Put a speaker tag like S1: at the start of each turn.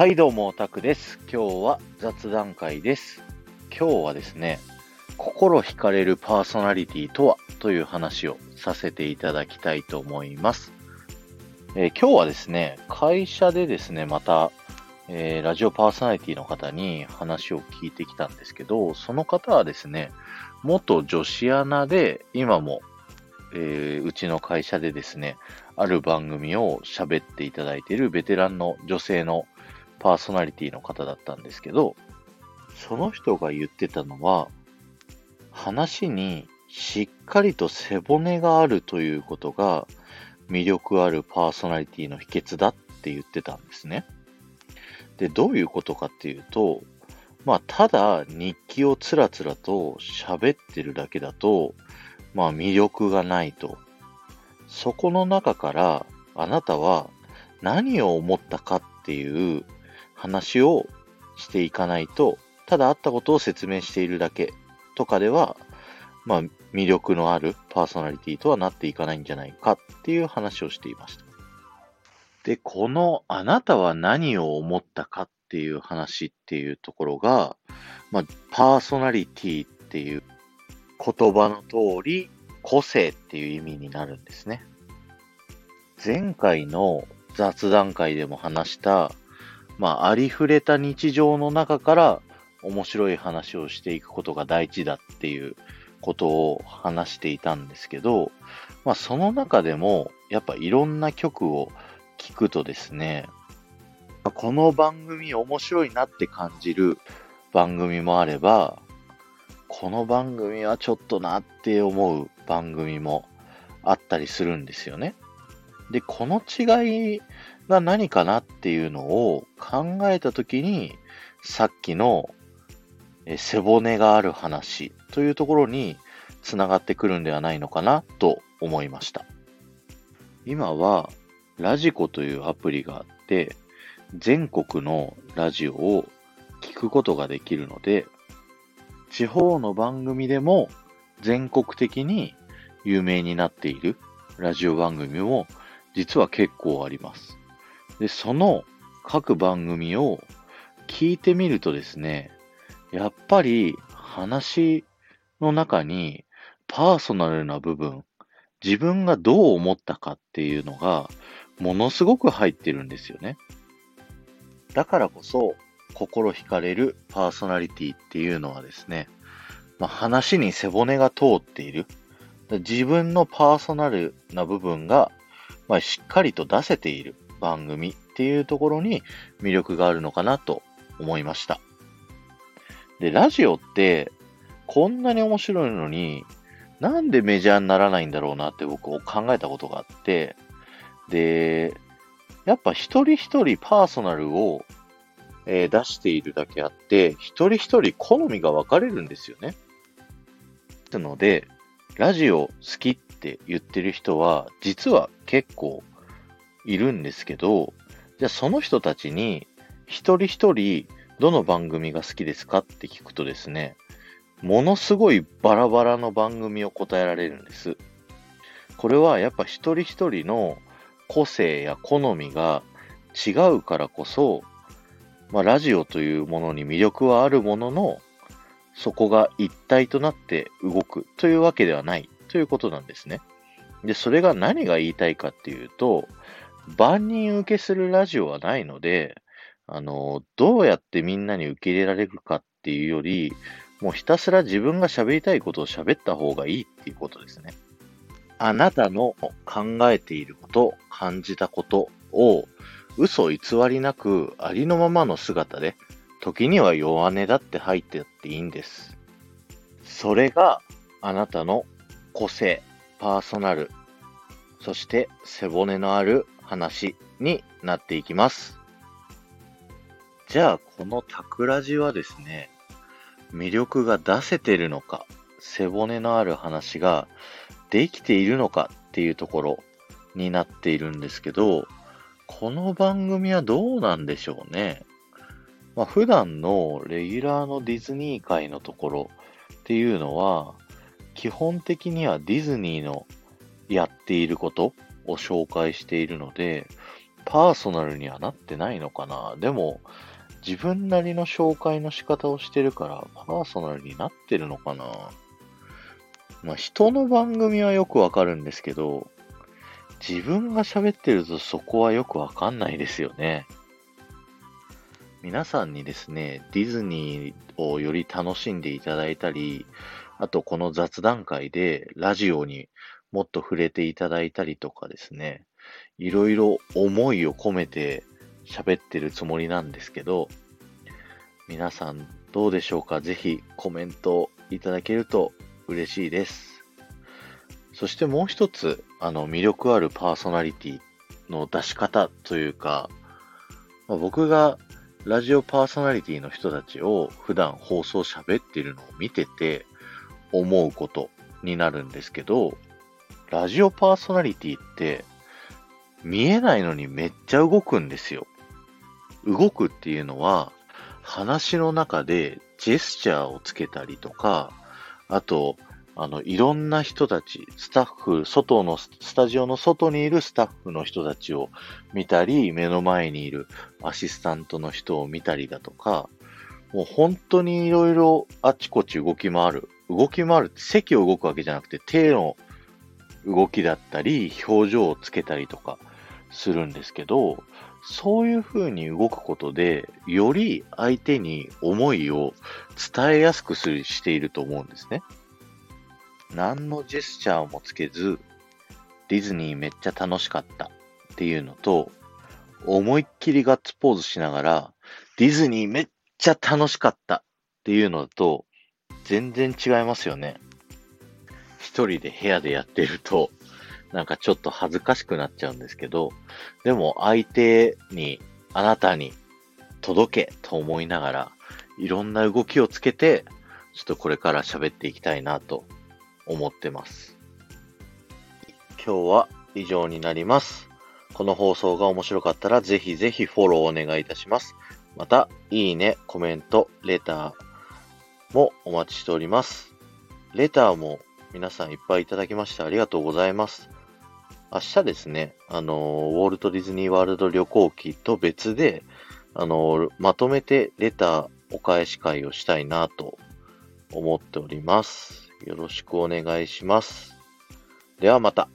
S1: はい、どうも、オタクです。今日は雑談会です。今日はですね、心惹かれるパーソナリティとはという話をさせていただきたいと思います。えー今日はですね、会社でですね、また、えーラジオパーソナリティの方に話を聞いてきたんですけど、その方はですね、元女子アナで、今も、えーうちの会社でですね、ある番組を喋っていただいているベテランの女性のパーソナリティの方だったんですけど、その人が言ってたのは、話にしっかりと背骨があるということが魅力あるパーソナリティの秘訣だって言ってたんですね。で、どういうことかっていうと、まあ、ただ日記をつらつらと喋ってるだけだと、まあ、魅力がないと。そこの中からあなたは何を思ったかっていう話をしていかないと、ただあったことを説明しているだけとかでは、まあ、魅力のあるパーソナリティとはなっていかないんじゃないかっていう話をしていました。で、このあなたは何を思ったかっていう話っていうところが、まあ、パーソナリティっていう言葉の通り、個性っていう意味になるんですね。前回の雑談会でも話した、まあ、ありふれた日常の中から面白い話をしていくことが大事だっていうことを話していたんですけど、まあ、その中でも、やっぱいろんな曲を聞くとですね、この番組面白いなって感じる番組もあれば、この番組はちょっとなって思う番組もあったりするんですよね。で、この違いが何かなっていうのを考えたときに、さっきの背骨がある話というところにつながってくるんではないのかなと思いました。今はラジコというアプリがあって、全国のラジオを聞くことができるので、地方の番組でも全国的に有名になっているラジオ番組も実は結構あります。で、その各番組を聞いてみるとですね、やっぱり話の中にパーソナルな部分、自分がどう思ったかっていうのがものすごく入ってるんですよね。だからこそ心惹かれるパーソナリティっていうのはですね、まあ、話に背骨が通っている。自分のパーソナルな部分が、まあ、しっかりと出せている番組っていうところに魅力があるのかなと思いました。で、ラジオってこんなに面白いのになんでメジャーにならないんだろうなって僕を考えたことがあって、で、やっぱ一人一人パーソナルを、え出しているだけあって、一人一人好みが分かれるんですよね。なので、ラジオ好きって言ってる人は、実は結構いるんですけど、じゃあその人たちに、一人一人どの番組が好きですかって聞くとですね、ものすごいバラバラの番組を答えられるんです。これはやっぱ一人一人の個性や好みが違うからこそ、まあ、ラジオというものに魅力はあるものの、そこが一体となって動くというわけではないということなんですね。で、それが何が言いたいかっていうと、万人受けするラジオはないので、あの、どうやってみんなに受け入れられるかっていうより、もうひたすら自分が喋りたいことを喋った方がいいっていうことですね。あなたの考えていること、感じたことを嘘偽りなくありのままの姿で、時には弱音だって入ってっていいんです。それがあなたの個性、パーソナル、そして背骨のある話になっていきます。じゃあ、このタクラジはですね、魅力が出せてるのか、背骨のある話ができているのかっていうところになっているんですけど、この番組はどうなんでしょうね。まあ、普段のレギュラーのディズニー界のところっていうのは、基本的にはディズニーのやっていることを紹介しているので、パーソナルにはなってないのかなでも、自分なりの紹介の仕方をしてるから、パーソナルになってるのかなまあ、人の番組はよくわかるんですけど、自分が喋ってるとそこはよくわかんないですよね。皆さんにですね、ディズニーをより楽しんでいただいたり、あとこの雑談会でラジオにもっと触れていただいたりとかですね、いろいろ思いを込めて喋ってるつもりなんですけど、皆さんどうでしょうか？ぜひコメントいただけると嬉しいです。そしてもう一つ、あの、魅力あるパーソナリティの出し方というか、まあ、僕がラジオパーソナリティの人たちを普段放送喋ってるのを見てて思うことになるんですけど、ラジオパーソナリティって見えないのにめっちゃ動くんですよ。動くっていうのは話の中でジェスチャーをつけたりとか、あと、あの、いろんな人たち、スタッフ、外の、スタジオの外にいるスタッフの人たちを見たり、目の前にいるアシスタントの人を見たりだとか、もう本当にいろいろあちこち動き回る。動き回るって席を動くわけじゃなくて、手の動きだったり、表情をつけたりとかするんですけど、そういう風に動くことで、より相手に思いを伝えやすくするしていると思うんですね。何のジェスチャーもつけず、ディズニーめっちゃ楽しかったっていうのと、思いっきりガッツポーズしながら、ディズニーめっちゃ楽しかったっていうのと、全然違いますよね。一人で部屋でやってると、なんかちょっと恥ずかしくなっちゃうんですけど、でも相手に、あなたに届けと思いながら、いろんな動きをつけて、ちょっとこれから喋っていきたいなと思ってます。今日は以上になります。この放送が面白かったらぜひぜひフォローお願いいたします。また、いいね、コメント、レターもお待ちしております。レターも皆さんいっぱいいただきましてありがとうございます。明日ですね、あの、ウォルト・ディズニー・ワールド旅行記と別で、あの、まとめてレターお返し会をしたいなと思っております。よろしくお願いします。ではまた。